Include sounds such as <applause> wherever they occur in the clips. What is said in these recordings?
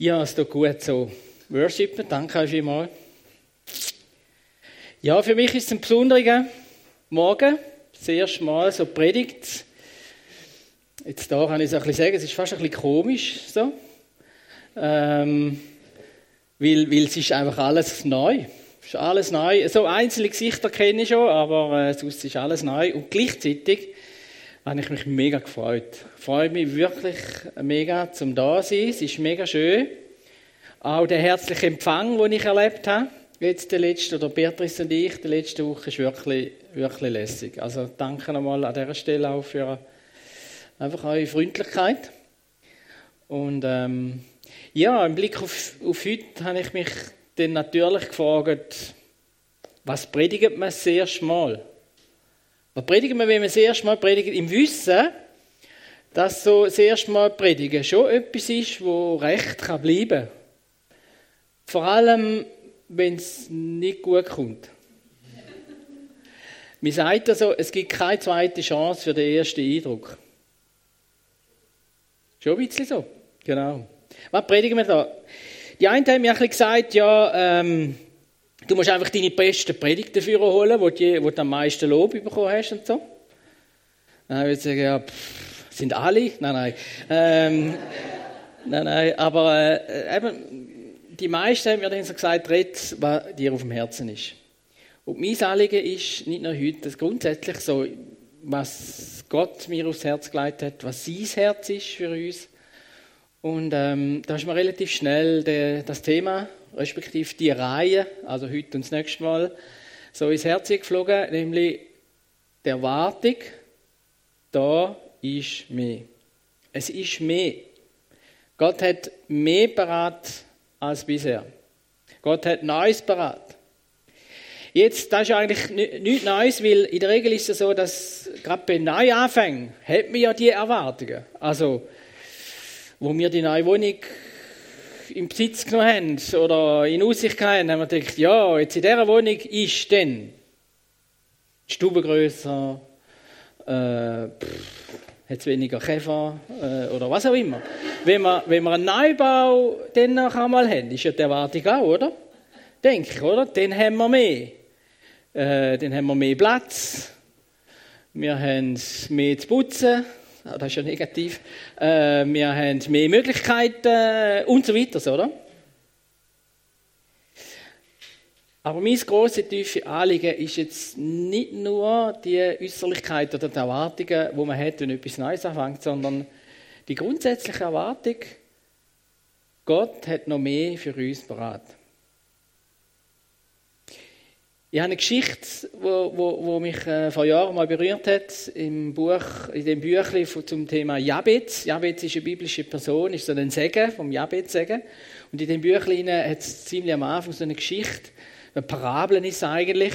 Ja, es tut gut so. Worshipen, danke euch vielmals. Ja, für mich ist es ein besonderer Morgen. Das erste Mal so predigt. Jetzt da kann ich es ein bisschen sagen, es ist fast ein bisschen komisch so. Ähm, weil, weil es ist einfach alles neu. Es ist alles neu. So einzelne Gesichter kenne ich schon, aber äh, sonst ist alles neu. Und gleichzeitig habe ich mich mega gefreut. Ich freue mich wirklich mega zum da sein. Es ist mega schön. Auch der herzliche Empfang, den ich erlebt habe, jetzt der letzte, oder Beatrice und ich, die letzte Woche, ist wirklich, wirklich lässig. Also danke nochmal an dieser Stelle auch für einfach eure Freundlichkeit. Und ähm, ja, im Blick auf, auf heute habe ich mich dann natürlich gefragt, was predigt man das erste Mal? Was predigen wir, wenn wir das erste Mal predigen? Im Wissen, dass so das erste Mal predigen schon etwas ist, wo recht kann bleiben kann. Vor allem, wenn es nicht gut kommt. <laughs> Man sagt also, es gibt keine zweite Chance für den ersten Eindruck. Schon ein bisschen so. Genau. Was predigen wir da? Die einen haben mir ein bisschen gesagt, ja, ähm, Du musst einfach deine besten Predigten dafür holen, wo du, am meisten Lob bekommen hast und so. Dann würde ich sagen, ja, pff, sind alle? Nein, nein. Ähm, nein, nein, aber äh, eben, die meisten haben mir dann so gesagt, red, was dir auf dem Herzen ist. Und mein Anliegen ist nicht nur heute, dass grundsätzlich so, was Gott mir aufs Herz gelegt hat, was sein Herz ist für uns. Und ähm, da ist mir relativ schnell der, das Thema respektive die Reihe, also heute und das nächste Mal, so ins Herz geflogen, nämlich der Erwartung, da ist mehr. Es ist mehr. Gott hat mehr parat als bisher. Gott hat Neues parat. Jetzt, das ist eigentlich nichts Neues, weil in der Regel ist es so, dass gerade bei Neuanfängen hat man ja die Erwartungen. Also, wo wir die neue Wohnung im Besitz genommen haben oder in Aussicht haben, haben wir gedacht, ja, jetzt in dieser Wohnung ist dann die Stube grösser, äh, hat weniger Käfer äh, oder was auch immer. Wenn wir, wenn wir einen Neubau dann noch einmal haben, ist ja die Erwartung auch, oder? Denke ich, oder? Dann haben wir mehr. Äh, dann haben wir mehr Platz. Wir haben mehr zu putzen. Ah, das ist ja negativ. Äh, wir haben mehr Möglichkeiten und so weiter, oder? Aber mein grosses, tiefe Anliegen ist jetzt nicht nur die Äußerlichkeit oder die Erwartungen, die man hat, wenn etwas Neues anfängt, sondern die grundsätzliche Erwartung, Gott hat noch mehr für uns bereit. Ich habe eine Geschichte, wo mich äh, vor Jahren mal berührt hat, im Buch, in dem Büchlein zum Thema Jabez. Jabez ist eine biblische Person, ist so ein Segen vom Jabez-Segen. Und in dem Büchlein hat es ziemlich am Anfang so eine Geschichte, eine Parabel ist eigentlich,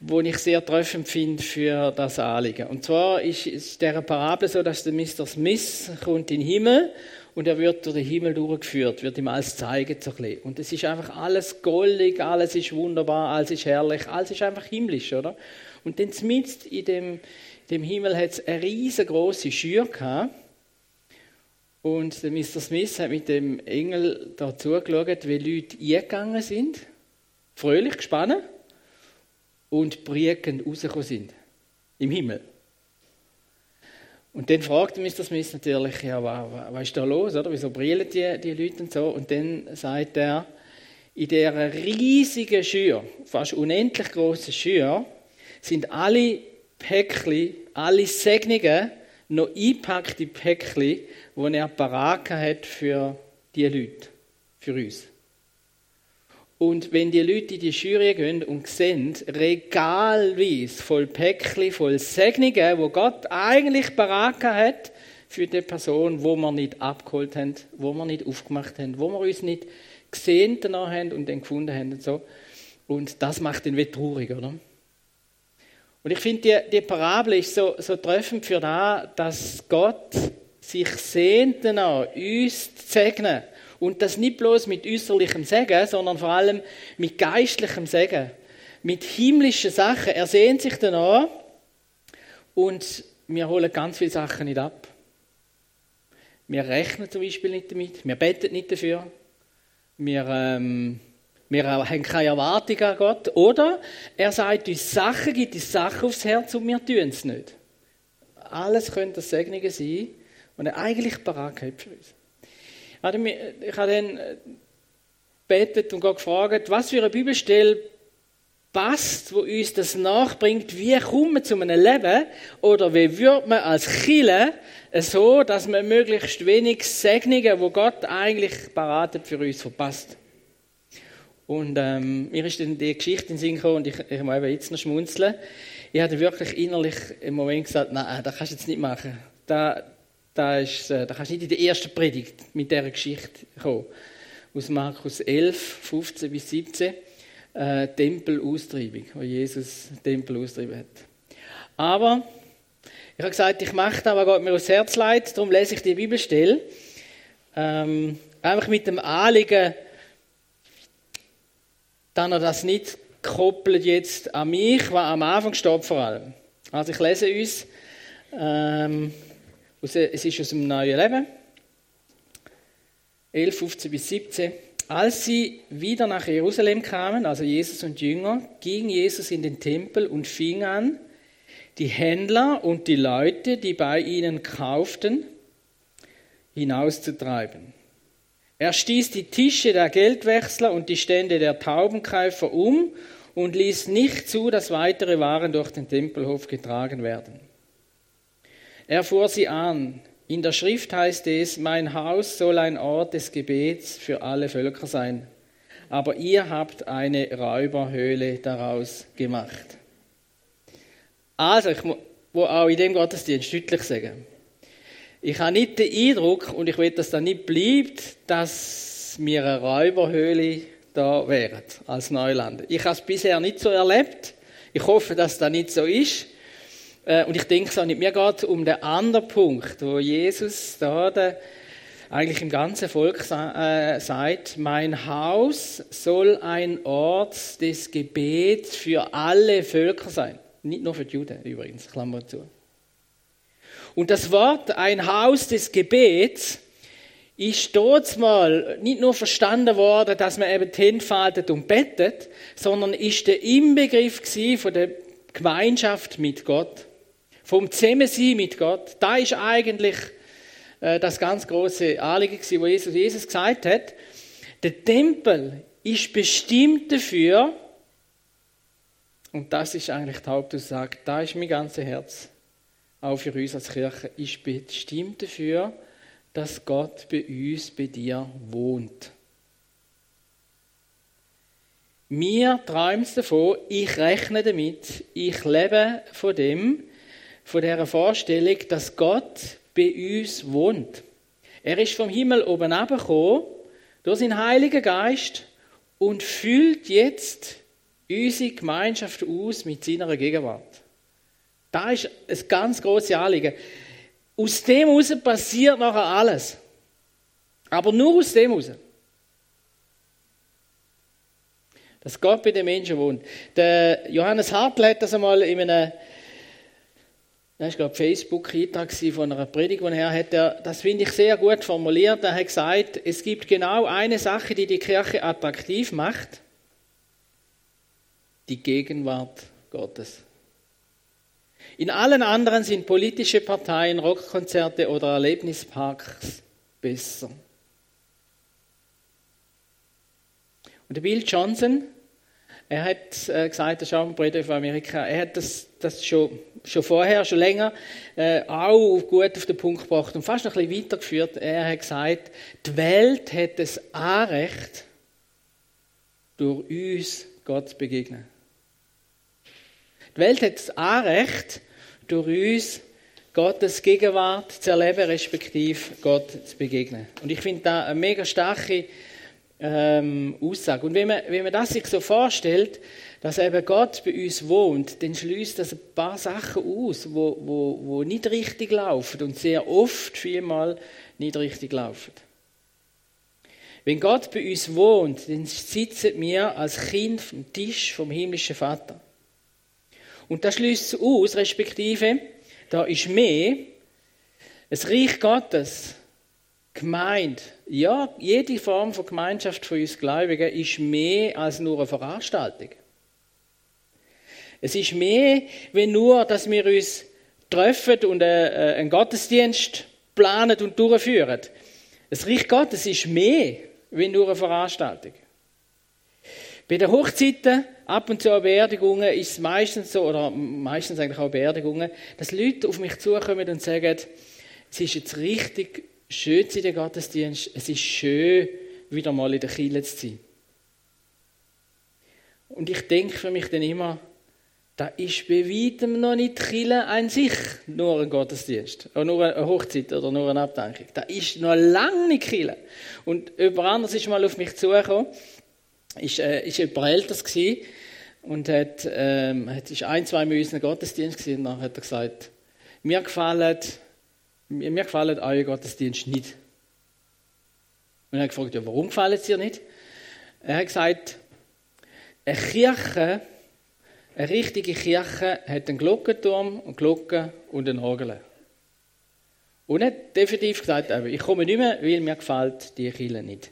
wo ich sehr treffend finde für das Anliegen. Und zwar ist es der Parabel so, dass der Mr. Smith kommt in den Himmel und er wird durch den Himmel durchgeführt, wird ihm alles zeigen. Und es ist einfach alles goldig, alles ist wunderbar, alles ist herrlich, alles ist einfach himmlisch, oder? Und dann mitten in dem, dem Himmel hat es eine riesengroße Schür gehabt. Und der Mr. Smith hat mit dem Engel da zugeschaut, wie Leute eingegangen sind, fröhlich gespannt und briekend rausgekommen sind. Im Himmel. Und dann fragte mich das Miss natürlich, ja, was, was ist da los, oder? Wieso brillen die, die Leute und so? Und dann sagt er, in dieser riesigen Schür, fast unendlich großen Schür, sind alle Päckchen, alle Segnungen noch eingepackte Päckchen, die er parat hat für die Leute, für uns. Und wenn die Leute in die Jury gehen und sehen, regalweise voll Päckchen, voll Segnungen, wo Gott eigentlich parat hat für die Person, wo wir nicht abgeholt haben, wo wir nicht aufgemacht haben, wo wir uns nicht gesehen haben und dann gefunden haben und so. Und das macht ihn wie traurig, oder? Und ich finde, die, die Parabel ist so, so treffend für das, dass Gott sich sehnt danach, uns zu segnen und das nicht bloß mit äußerlichem Segen, sondern vor allem mit geistlichem Segen. Mit himmlischen Sachen. Er sehnt sich danach und wir holen ganz viele Sachen nicht ab. Wir rechnen zum Beispiel nicht damit, wir beten nicht dafür, wir, ähm, wir haben keine Erwartung an Gott. Oder er sagt uns Sachen, gibt uns Sachen aufs Herz und wir tun es nicht. Alles könnte Segnungen sein, er eigentlich parat für uns. Ich habe dann äh, betet und Gott gefragt, was für eine Bibelstelle passt, wo uns das nachbringt, wie kommt man zu einem Leben oder wie wird man als Chile so, dass man möglichst wenig Segnungen, wo Gott eigentlich parat für uns verpasst. Und ähm, mir ist dann die Geschichte in den Sinn gekommen und ich, ich muss jetzt noch schmunzeln. Ich hatte wirklich innerlich im Moment gesagt, nein, das kannst du jetzt nicht machen. Da, da, ist, äh, da kannst du nicht in der ersten Predigt mit dieser Geschichte kommen. Aus Markus 11, 15 bis 17 äh, Tempelaustreibung, wo Jesus Tempel austrieben hat. Aber ich habe gesagt, ich mache das, was Gott mir aufs Herz leitet, darum lese ich die Bibelstelle. Ähm, einfach mit dem Anliegen, dass er das nicht koppelt jetzt an mich, was am Anfang steht vor allem. Also ich lese uns, ähm, es ist aus dem Neuen Leben, 11, 15 bis 17. Als sie wieder nach Jerusalem kamen, also Jesus und Jünger, ging Jesus in den Tempel und fing an, die Händler und die Leute, die bei ihnen kauften, hinauszutreiben. Er stieß die Tische der Geldwechsler und die Stände der Taubenkäufer um und ließ nicht zu, dass weitere Waren durch den Tempelhof getragen werden. Er fuhr sie an, in der Schrift heißt es, mein Haus soll ein Ort des Gebets für alle Völker sein. Aber ihr habt eine Räuberhöhle daraus gemacht. Also, ich muss auch in dem Gottesdienst deutlich sagen, ich habe nicht den Eindruck, und ich will, dass das nicht bleibt, dass wir eine Räuberhöhle da wären, als Neuland. Ich habe es bisher nicht so erlebt. Ich hoffe, dass das nicht so ist. Äh, und ich denke so nicht, mir geht um den anderen Punkt, wo Jesus da der, eigentlich im ganzen Volk äh, sagt, mein Haus soll ein Ort des Gebets für alle Völker sein. Nicht nur für die Juden übrigens, Klammer zu. Und das Wort ein Haus des Gebets ist dort mal nicht nur verstanden worden, dass man eben die Hände faltet und bettet, sondern ist der Inbegriff von der Gemeinschaft mit Gott vom Zusammensein mit Gott. Da ist eigentlich äh, das ganz große Anliegen, wo Jesus, Jesus gesagt hat, der Tempel ist bestimmt dafür, und das ist eigentlich die Hauptaussage, da ist mein ganzes Herz, auch für uns als Kirche, ist bestimmt dafür, dass Gott bei uns, bei dir wohnt. Mir träumt davon, ich rechne damit, ich lebe von dem, von der Vorstellung, dass Gott bei uns wohnt. Er ist vom Himmel oben abgekommen, durch seinen Heiligen Geist und füllt jetzt unsere Gemeinschaft aus mit seiner Gegenwart. Da ist ein ganz großes Anliegen. Aus dem heraus passiert nachher alles. Aber nur aus dem heraus. Dass Gott bei den Menschen wohnt. Der Johannes Hartl hat das einmal in einem das war, Facebook-Eintrag von einer Predigt, die er hat. Das finde ich sehr gut formuliert. Er hat gesagt, es gibt genau eine Sache, die die Kirche attraktiv macht. Die Gegenwart Gottes. In allen anderen sind politische Parteien, Rockkonzerte oder Erlebnisparks besser. Und Bill Johnson, er hat äh, gesagt, das ist auch ein Prediger von Amerika, er hat das, das schon, schon vorher, schon länger, äh, auch gut auf den Punkt gebracht und fast noch ein bisschen weitergeführt. Er hat gesagt, die Welt hat das Anrecht, durch uns Gott zu begegnen. Die Welt hat das Anrecht, durch uns Gottes Gegenwart zu erleben, respektive Gott zu begegnen. Und ich finde da eine mega starke ähm, Aussage. Und wenn man, wenn man das sich so vorstellt, dass eben Gott bei uns wohnt, dann schließt das ein paar Sachen aus, wo, wo, wo nicht richtig laufen und sehr oft, vielmal nicht richtig laufen. Wenn Gott bei uns wohnt, dann sitzen wir als Kind vom Tisch vom himmlischen Vater. Und das schließt aus, respektive, da ist mehr, das Reich Gottes Gemeinde, ja, jede Form von Gemeinschaft von uns Gläubigen ist mehr als nur eine Veranstaltung. Es ist mehr, wenn nur, dass wir uns treffen und äh, einen Gottesdienst planen und durchführen. Das Reich Gottes ist mehr, wie nur eine Veranstaltung. Bei den Hochzeiten, ab und zu Beerdigungen, ist es meistens so, oder meistens eigentlich auch Beerdigungen, dass Leute auf mich zukommen und sagen, es ist jetzt richtig schön in den Gottesdienst, es ist schön, wieder mal in der Kirche zu sein. Und ich denke für mich dann immer, da ist bei weitem noch nicht Chile an sich nur ein Gottesdienst, oder nur eine Hochzeit oder nur eine Abdankung. Da ist noch lange nicht Chile. Und jemand anderes ist mal auf mich zugekommen, ist, äh, ist jemand Älteres gewesen und hat, ähm, hat ist ein, zwei Mal in unserem Gottesdienst gewesen, und dann hat er gesagt, mir gefallen, mir gefallen euer Gottesdienst nicht. Und er hat gefragt, ja, warum gefallen sie dir nicht? Er hat gesagt, eine Kirche eine richtige Kirche hat einen Glockenturm, eine Glocke und eine Orgel. Und er hat definitiv gesagt, ich komme nicht mehr, weil mir gefällt die Kirche nicht.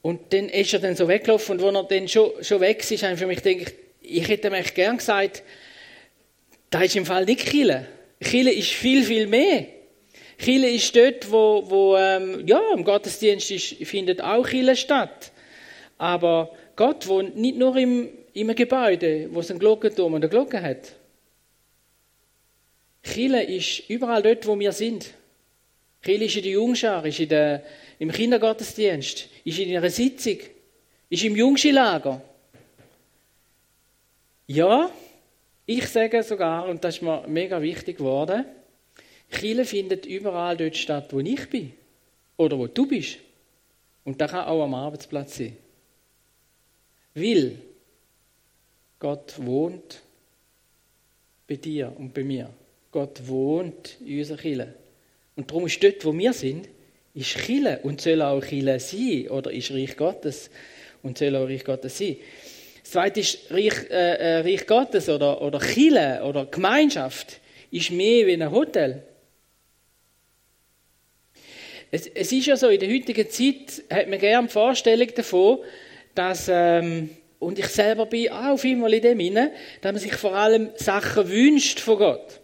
Und dann ist er dann so weggelaufen und als er dann schon, schon weg ist, habe ich für mich gedacht, ich hätte mir gern gesagt, da ist im Fall nicht Kirche. Kirche ist viel, viel mehr. Kirche ist dort, wo, wo ähm, ja, im Gottesdienst ist, findet auch Kirche statt. Aber Gott wohnt nicht nur im, einem Gebäude, wo es einen Glockenturm und eine Glocke hat. Chile ist überall dort, wo wir sind. Chile ist in der Jungschar, ist in der, im Kindergottesdienst, ist in einer Sitzung, ist im Jungschilager. Ja, ich sage sogar, und das ist mir mega wichtig geworden, Chile findet überall dort statt, wo ich bin. Oder wo du bist. Und das kann auch am Arbeitsplatz sein. Weil Gott wohnt bei dir und bei mir. Gott wohnt in unserer Kille. Und darum ist dort, wo wir sind, ist Kille und soll auch Kille sein oder ist Reich Gottes und soll auch Reich Gottes sein. Das zweite ist Reich, äh, äh Reich Gottes oder, oder Kille oder Gemeinschaft ist mehr wie ein Hotel. Es, es, ist ja so, in der heutigen Zeit hat man gerne die Vorstellung davon, dass ähm, und ich selber bin auch auf einmal in dem inne, dass man sich vor allem Sachen wünscht von Gott.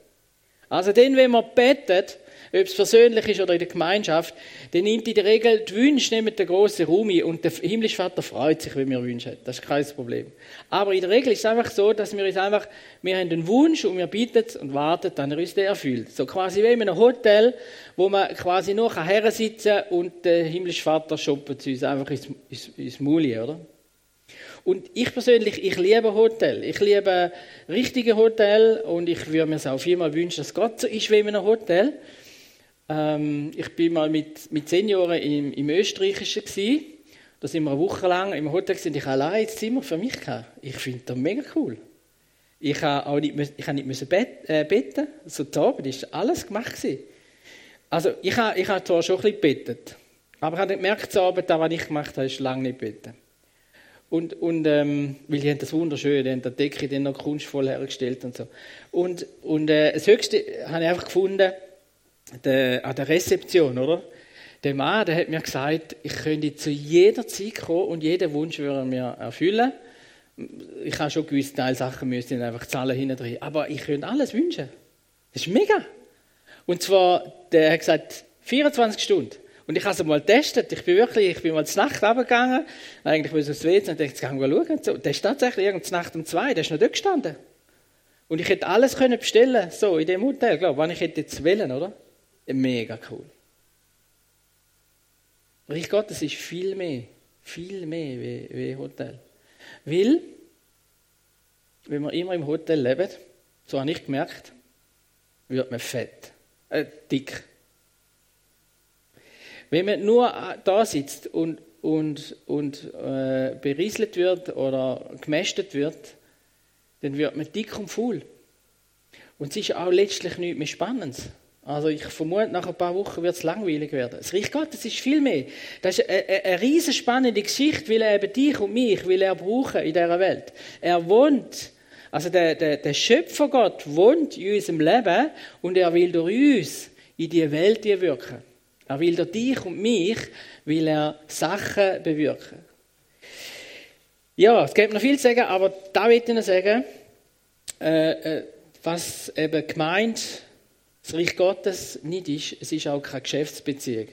Also dann, wenn man betet, ob es persönlich ist oder in der Gemeinschaft, dann nimmt in der Regel die Wünsche nehmen den grossen Raum ein und der himmlische Vater freut sich, wenn wir Wünsche haben. Das ist kein Problem. Aber in der Regel ist es einfach so, dass wir uns einfach, wir haben einen Wunsch und wir bitten und warten, dann er uns den erfüllt. So quasi wie in einem Hotel, wo man quasi nur her sitzen und der himmlische Vater shoppen uns einfach ins, ins, ins Muli, oder? Und ich persönlich, ich liebe Hotel. Ich liebe richtige Hotel und ich würde mir es auch viermal wünschen, dass Gott so ist wie in einem Hotel. Ähm, ich bin mal mit, mit Jahren im, im Österreichischen gewesen. Da sind wir eine Woche lang im Hotel und ich allein das Zimmer für mich gehabt. Ich finde das mega cool. Ich habe auch nicht, ich habe nicht müssen bet, äh, beten. So zu Abend ist alles gemacht gewesen. Also ich habe, ich habe zwar schon ein bisschen gebetet, aber ich habe gemerkt, zu Abend, das, was ich gemacht habe, ist lange nicht beten. Und, und ähm, weil die haben das wunderschön, die haben die Decke dann noch kunstvoll hergestellt und so. Und, und äh, das Höchste habe ich einfach gefunden, der, an der Rezeption, oder? Der Mann, der hat mir gesagt, ich könnte zu jeder Zeit kommen und jeden Wunsch würde er mir erfüllen. Ich habe schon gewisse Teilsachen müssen einfach zahlen hinten aber ich könnte alles wünschen. Das ist mega. Und zwar, der hat gesagt, 24 Stunden. Und ich habe es mal getestet. Ich bin wirklich, ich bin mal zur Nacht runtergegangen. Eigentlich muss ich aufs WC und dachte, jetzt gehen wir schauen. So, der ist tatsächlich irgendeine Nacht um zwei, der ist noch dort gestanden. Und ich hätte alles können bestellen, so, in dem Hotel, glaube wann ich hätte jetzt wählen, oder? Mega cool. Reich Gottes ist viel mehr, viel mehr wie, wie Hotel. Weil, wenn man immer im Hotel lebt, so habe ich gemerkt, wird man fett, äh, dick. Wenn man nur äh, da sitzt und, und, und äh, berieselt wird oder gemästet wird, dann wird man dick und faul. Und es ist auch letztlich nichts mehr Spannendes. Also ich vermute, nach ein paar Wochen wird es langweilig werden. Das Reich Gottes ist viel mehr. Das ist eine, eine, riesen spannende Geschichte, weil er eben dich und mich will er brauchen in dieser Welt. Er wohnt, also der, der, der Schöpfer Gott wohnt in unserem Leben und er will durch uns in die Welt wirken. Er will durch dich und mich, will er Sachen bewirken. Ja, es gibt noch viel zu sagen, aber da will ich Ihnen sagen, äh, äh, was eben gemeint, das Reich Gottes nicht ist, es ist auch keine Geschäftsbeziehung.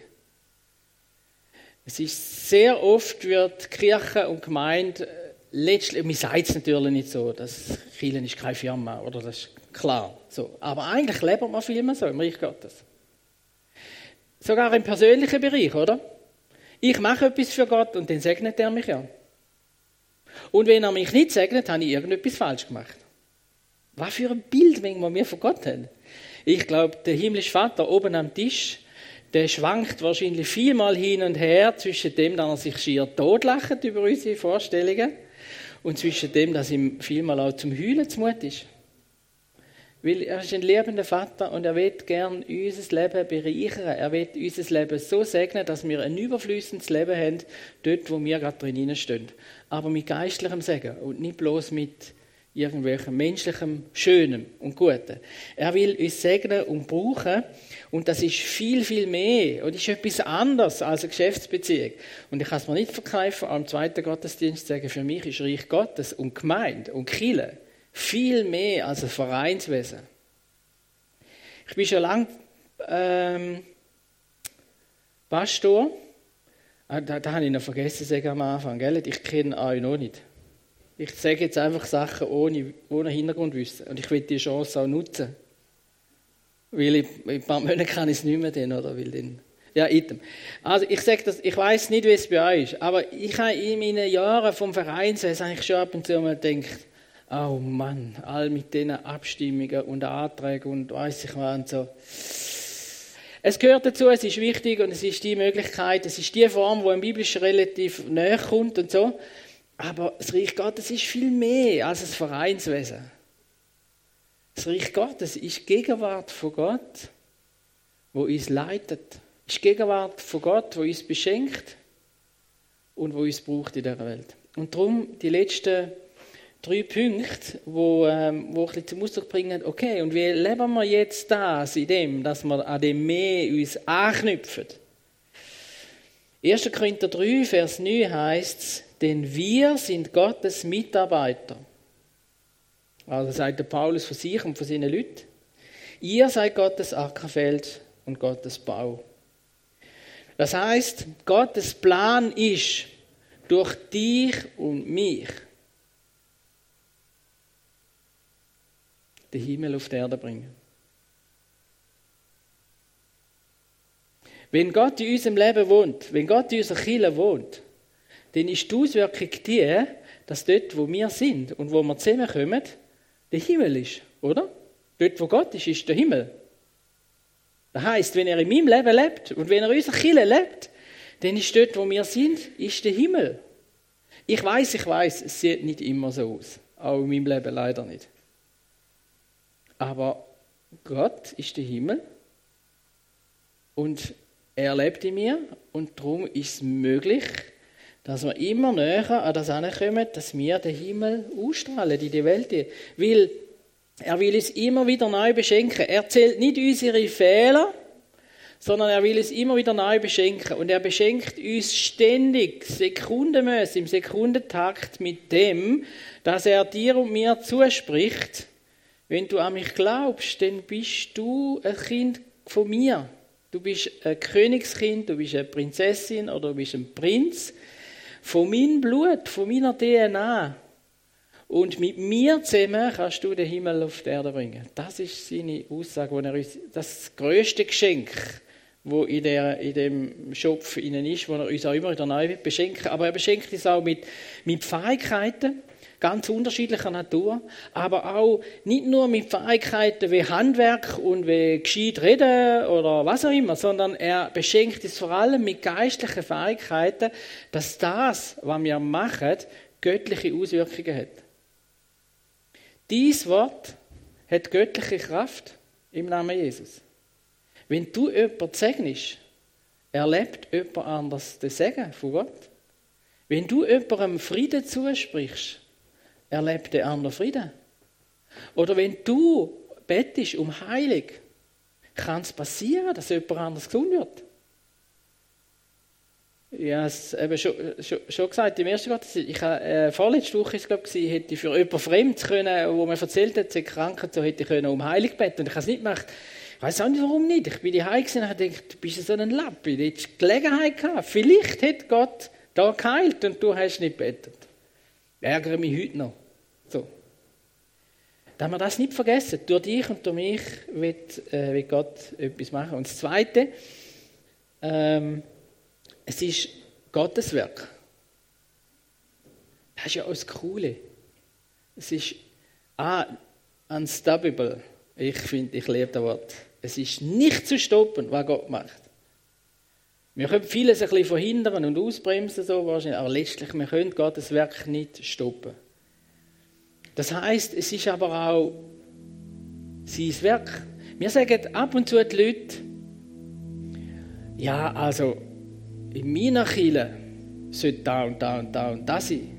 Es ist sehr oft wird Kirche und Gemeinde äh, letztlich, man sagt es natürlich nicht so, dass Kirche ist keine Firma, oder das ist klar. So. Aber eigentlich lebt man viel mehr so im Reich Gottes. Sogar im persönlichen Bereich, oder? Ich mache etwas für Gott und dann segnet er mich ja. Und wenn er mich nicht segnet, habe ich irgendetwas falsch gemacht. Was für ein Bild, wenn wir von Gott haben. Ich glaube, der himmlische Vater oben am Tisch, der schwankt wahrscheinlich vielmal hin und her zwischen dem, dass er sich schier totlacht über unsere Vorstellungen und zwischen dem, dass ihm vielmal auch zum Heulen zumut ist. Weil er ist ein liebender Vater und er wird gern unser Leben bereichern. Er wird unser Leben so segnen, dass wir ein überflüssendes Leben haben, dort, wo wir gerade drin stehen. Aber mit geistlichem Segen und nicht bloß mit irgendwelchem menschlichem Schönem und Guten. Er will uns segnen und brauchen und das ist viel, viel mehr und ist etwas anderes als eine Geschäftsbeziehung. Und ich kann es mir nicht verkaufen, am zweiten Gottesdienst zu sagen, für mich ist Reich Gottes und Gemeinde und Kille viel mehr als ein Vereinswesen. Ich bin schon lange ähm, Pastor. Ah, da, da habe ich noch vergessen zu am Anfang. Gell? Ich kenne euch noch nicht. Ich sage jetzt einfach Sachen ohne, ohne Hintergrundwissen. Und ich will die Chance auch nutzen. Weil ich, in ein paar Monaten kann ich es nicht mehr dann, oder? Weil dann, ja, item. Also ich sage das, ich weiß nicht, wie es bei euch ist, aber ich habe in meinen Jahren vom Vereinswesen eigentlich schon ab und zu mal gedacht, oh Mann, all mit diesen Abstimmungen und Anträgen und weiß ich was und so. Es gehört dazu, es ist wichtig und es ist die Möglichkeit, es ist die Form, wo im Biblischen relativ näher kommt und so. Aber das Reich Gottes ist viel mehr als ein Vereinswesen. Das Reich Gottes ist Gegenwart von Gott, wo uns leitet. Ist Gegenwart von Gott, wo uns beschenkt und wo uns braucht in dieser Welt. Und darum die letzten drei Punkte, wo, ähm, wo ein zum Ausdruck bringen, okay, und wie leben wir jetzt das in dem, dass wir an dem mehr uns anknüpfen? 1. Korinther 3, Vers 9 heißt es, denn wir sind Gottes Mitarbeiter. Also sagt der Paulus von sich und von seinen Leuten. Ihr seid Gottes Ackerfeld und Gottes Bau. Das heißt, Gottes Plan ist, durch dich und mich den Himmel auf die Erde bringen. Wenn Gott in unserem Leben wohnt, wenn Gott in unserer Kirche wohnt, dann ist die Auswirkung die, dass dort, wo wir sind und wo wir zusammenkommen, der Himmel ist, oder? Dort, wo Gott ist, ist der Himmel. Das heißt, wenn er in meinem Leben lebt und wenn er in unserer Kirche lebt, dann ist dort, wo wir sind, ist der Himmel. Ich weiß, ich weiß, es sieht nicht immer so aus. Auch in meinem Leben leider nicht. Aber Gott ist der Himmel und er lebt in mir und darum ist es möglich, dass wir immer näher an das ankommen, dass wir den Himmel ausstrahlen in die Welt. Weil er will uns immer wieder neu beschenken. Er zählt nicht unsere Fehler, sondern er will uns immer wieder neu beschenken. Und er beschenkt uns ständig, sekundenmäßig, im Sekundentakt mit dem, dass er dir und mir zuspricht, wenn du an mich glaubst, dann bist du ein Kind von mir. Du bist ein Königskind, du bist eine Prinzessin oder du bist ein Prinz von meinem Blut, von meiner DNA. Und mit mir zusammen kannst du den Himmel auf die Erde bringen. Das ist seine Aussage, wo er uns, das größte Geschenk, wo in, der, in dem Schopf innen ist, wo er uns auch immer wieder neu beschenkt. Aber er beschenkt uns auch mit, mit Fähigkeiten, ganz unterschiedlicher Natur, aber auch nicht nur mit Fähigkeiten wie Handwerk und wie gescheit reden oder was auch immer, sondern er beschenkt es vor allem mit geistlichen Fähigkeiten, dass das, was wir machen, göttliche Auswirkungen hat. Dies Wort hat göttliche Kraft im Namen Jesus. Wenn du jemanden segnest, erlebt jemand anders den Segen von Gott. Wenn du jemandem Frieden zusprichst, erlebt der andere Frieden. Oder wenn du bettest um Heilig, kann es passieren, dass jemand anders gesund wird. Ja, es eben schon, schon, schon gesagt, im ersten Gottesdienst, ich habe, äh, vorletzte Woche ist, glaube ich, hätte ich für jemanden fremd können, wo mir erzählt hat, sie krank so hätte ich können um Heilig beten. Und ich habe es nicht gemacht. Ich weiß auch nicht, warum nicht. Ich bin die gesehen und habe gedacht, du bist so ein Lappi. Du hättest Gelegenheit gehabt. Vielleicht hätte Gott da geheilt und du hast nicht betet. Ärgere mich heute noch. So. Dass wir das nicht vergessen. Durch dich und durch mich wird, äh, wird Gott etwas machen. Und das Zweite, ähm, es ist Gottes Werk. Das ist ja auch das Coole. Es ist ah, unstoppable. Ich finde, ich liebe das Wort. Es ist nicht zu stoppen, was Gott macht. Wir können vieles ein bisschen verhindern und ausbremsen, so wahrscheinlich, aber letztlich, wir können Gottes Werk nicht stoppen. Das heißt, es ist aber auch sein Werk. Wir sagen ab und zu die Leute, ja, also in meiner Kirche sollte da und da und da und da sein.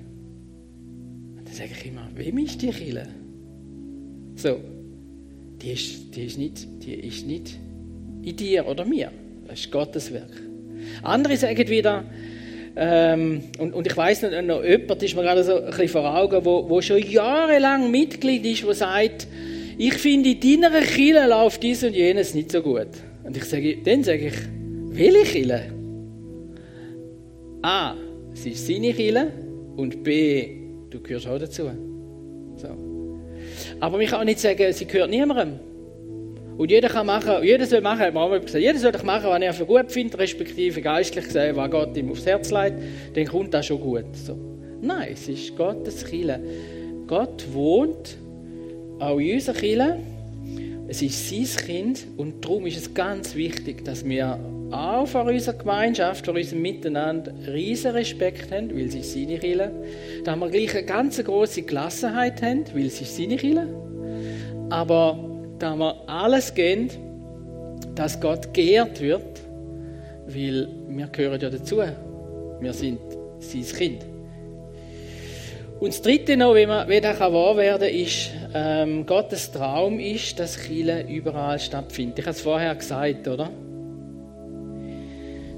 Und dann sage ich immer, wem ist die Kirche? So, die ist, die ist, nicht, die ist nicht in dir oder mir. Das ist Gottes Werk. Andere sagen wieder, ähm, und, und ich weiß nicht, noch jemand ist mir gerade so ein bisschen vor Augen, wo, wo schon jahrelang Mitglied ist, der sagt, ich finde, in deiner Kirche läuft dies und jenes nicht so gut. Und ich sage, dann sage ich, welche Kirche? A, es ist seine Kirche und B, du gehörst auch dazu. So. Aber man kann auch nicht sagen, sie gehört niemandem. Und jeder kann machen, jeder soll machen, hat man gesagt, jeder soll doch machen, was er für gut findet, respektive geistlich gesehen, was Gott ihm aufs Herz legt, dann kommt das schon gut. So. Nein, es ist Gottes Kirche. Gott wohnt auch in unserer Kirche. Es ist sein Kind und darum ist es ganz wichtig, dass wir auch vor unserer Gemeinschaft, vor unserem Miteinander riesen Respekt haben, weil sie seine Kirche. Dass wir gleich eine ganz große Gelassenheit haben, weil sie seine Kirche. Aber dass wir alles geben, dass Gott geehrt wird, weil wir gehören ja dazu. Wir sind sein Kind. Und das Dritte noch, wie, man, wie das wahr werden kann, ist, ähm, Gottes Traum ist, dass Chile überall stattfindet. Ich habe es vorher gesagt, oder?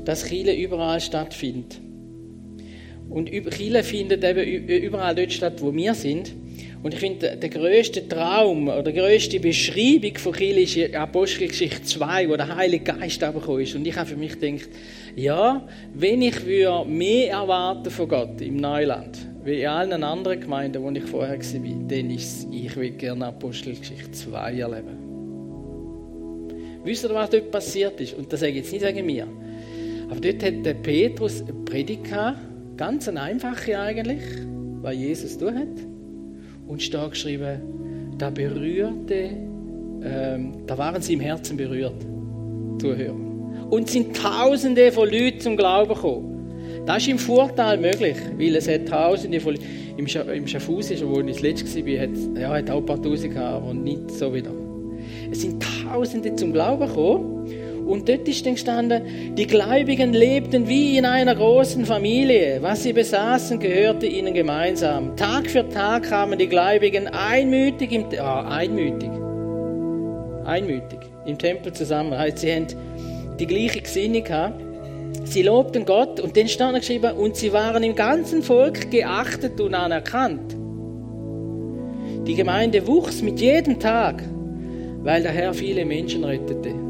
Dass Chile überall stattfindet. Und Chile findet eben überall dort statt, wo wir sind. Und ich finde, der größte Traum oder die größte Beschreibung von Chile ist Apostelgeschichte 2, wo der Heilige Geist gekommen ist. Und ich habe für mich gedacht, ja, wenn ich mehr erwarten von Gott im Neuland, wie in allen anderen Gemeinden, wo ich vorher war, dann ist es, ich will gerne Apostelgeschichte 2 erleben. Wisst ihr, was dort passiert ist? Und das sage ich jetzt nicht wegen mir. Aber dort hat der Petrus eine Predigt gehabt, ganz eine einfache eigentlich, was Jesus tun hat. Und steht geschrieben, da berührte, ähm, da waren sie im Herzen berührt, Zuhörer. Und sind Tausende von Leuten zum Glauben gekommen. Das ist im Vorteil möglich, weil es hat Tausende von im, Scha im Schaffhausen, wo ich das letzte war, hat, ja, auch ein paar Tausend gehabt, aber nicht so wieder. Es sind Tausende zum Glauben gekommen. Und dort ist dann gestanden, die Gläubigen lebten wie in einer großen Familie. Was sie besaßen, gehörte ihnen gemeinsam. Tag für Tag kamen die Gläubigen einmütig im, ah, einmütig, einmütig im Tempel zusammen. Heißt, sie haben die gleiche Gesinnung gehabt. Sie lobten Gott und dann stand geschrieben, und sie waren im ganzen Volk geachtet und anerkannt. Die Gemeinde wuchs mit jedem Tag, weil der Herr viele Menschen rettete.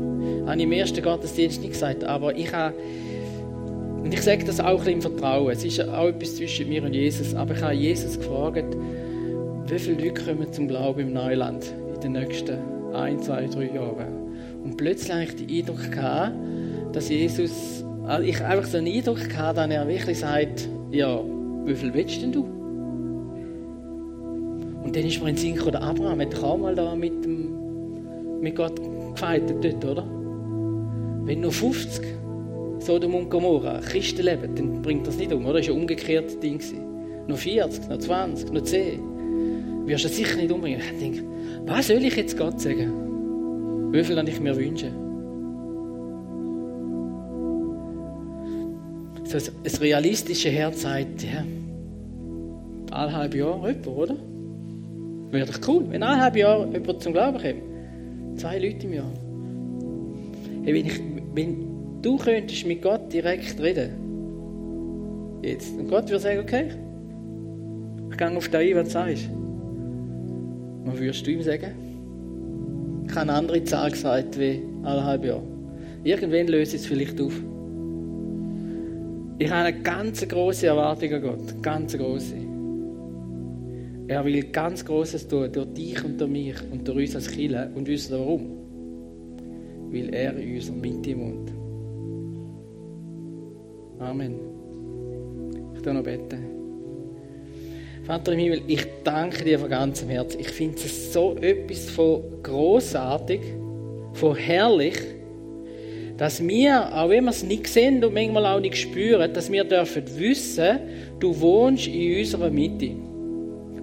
Habe ich im ersten Gottesdienst nicht gesagt, aber ich habe, und ich sage das auch im Vertrauen, es ist auch etwas zwischen mir und Jesus, aber ich habe Jesus gefragt, wie viele Leute kommen zum Glauben im Neuland in den nächsten ein, zwei, drei Jahren. Und plötzlich habe ich den Eindruck gehabt, dass Jesus also ich einfach so einen Eindruck gehabt, dass er wirklich sagt, ja, wie viel willst denn du? Und dann ist mir in den Sinn gekommen, Abraham hat auch mal da mit, dem, mit Gott gefeitet dort, oder? Wenn nur 50 Sodom und Gomorra Christen leben, dann bringt das nicht um, oder? Das war ein umgekehrtes Ding. Noch 40, noch 20, noch 10. Wirst du sicher nicht umbringen. Ich denke, was soll ich jetzt Gott sagen? Wie viel ich mir wünsche? so ein realistisches Herz sagt, ja, eineinhalb Jahre jemand, oder? Wäre doch cool, wenn eineinhalb Jahre jemand zum Glauben kommt. Zwei Leute im Jahr. Hey, wenn, ich, wenn du könntest mit Gott direkt reden, jetzt. Und Gott würde sagen, okay, ich gehe auf das ein, was du sagst. Was würdest du ihm sagen? Ich habe eine andere Zahl gesagt wie alle halbe Jahr. Irgendwann löse ich es vielleicht auf. Ich habe eine ganz große Erwartung an Gott. Ganz große. Er will ganz Großes tun, durch dich und durch mich und durch uns als Kinder. Und wisst ihr warum? Weil er in unserer Mitte wohnt. Amen. Ich darf noch beten. Vater im Himmel, ich danke dir von ganzem Herzen. Ich finde es so etwas von großartig, von herrlich, dass wir, auch wenn wir es nicht sehen und manchmal auch nicht spüren, dass wir dürfen wissen, du wohnst in unserer Mitte.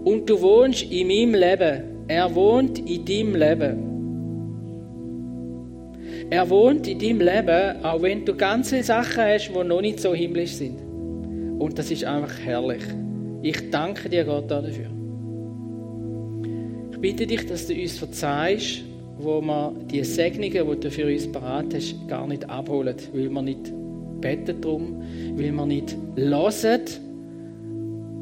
Und du wohnst in meinem Leben. Er wohnt in deinem Leben. Er wohnt in deinem Leben, auch wenn du ganze Sachen hast, die noch nicht so himmlisch sind. Und das ist einfach herrlich. Ich danke dir, Gott, dafür. Ich bitte dich, dass du uns verzeihst, wo wir die Segnungen, die du für uns parat hast, gar nicht abholen, weil wir nicht beten drum, weil wir nicht hören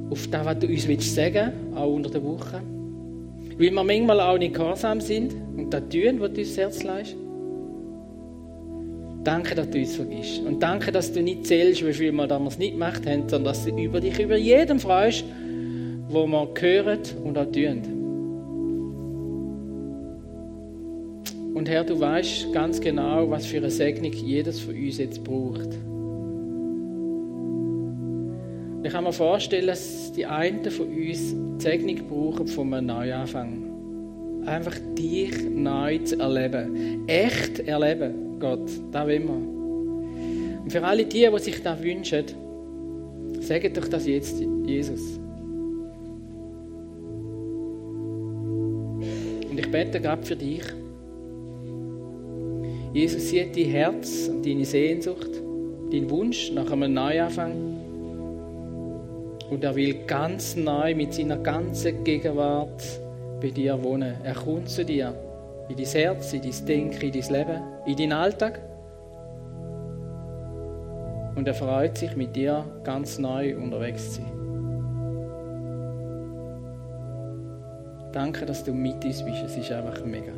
auf das, was du uns willst sagen auch unter der Woche. Weil wir manchmal auch nicht gehorsam sind und das tun, was du uns Herz leist. Danke, dass du uns vergisst. Und danke, dass du nicht zählst, wie viel wir damals nicht gemacht haben, sondern dass du über dich, über jeden freust, wo wir hören und auch tun. Und Herr, du weißt ganz genau, was für eine Segnung jedes von uns jetzt braucht. Ich kann mir vorstellen, dass die einen von uns die Segnung brauchen von einem Neuanfang. Einfach dich neu zu erleben. Echt erleben, Gott. Da will wir. Und für alle die, die sich das wünschen, sagt doch das jetzt, Jesus. Und ich bete gerade für dich. Jesus sieht dein Herz und deine Sehnsucht, deinen Wunsch nach einem Neuanfang. Und er will ganz neu mit seiner ganzen Gegenwart bei dir wohnen. Er kommt zu dir, in dein Herz, in dein Denken, in dein Leben, in deinen Alltag. Und er freut sich, mit dir ganz neu unterwegs zu sein. Danke, dass du mit uns bist. Es ist einfach mega.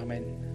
Amen.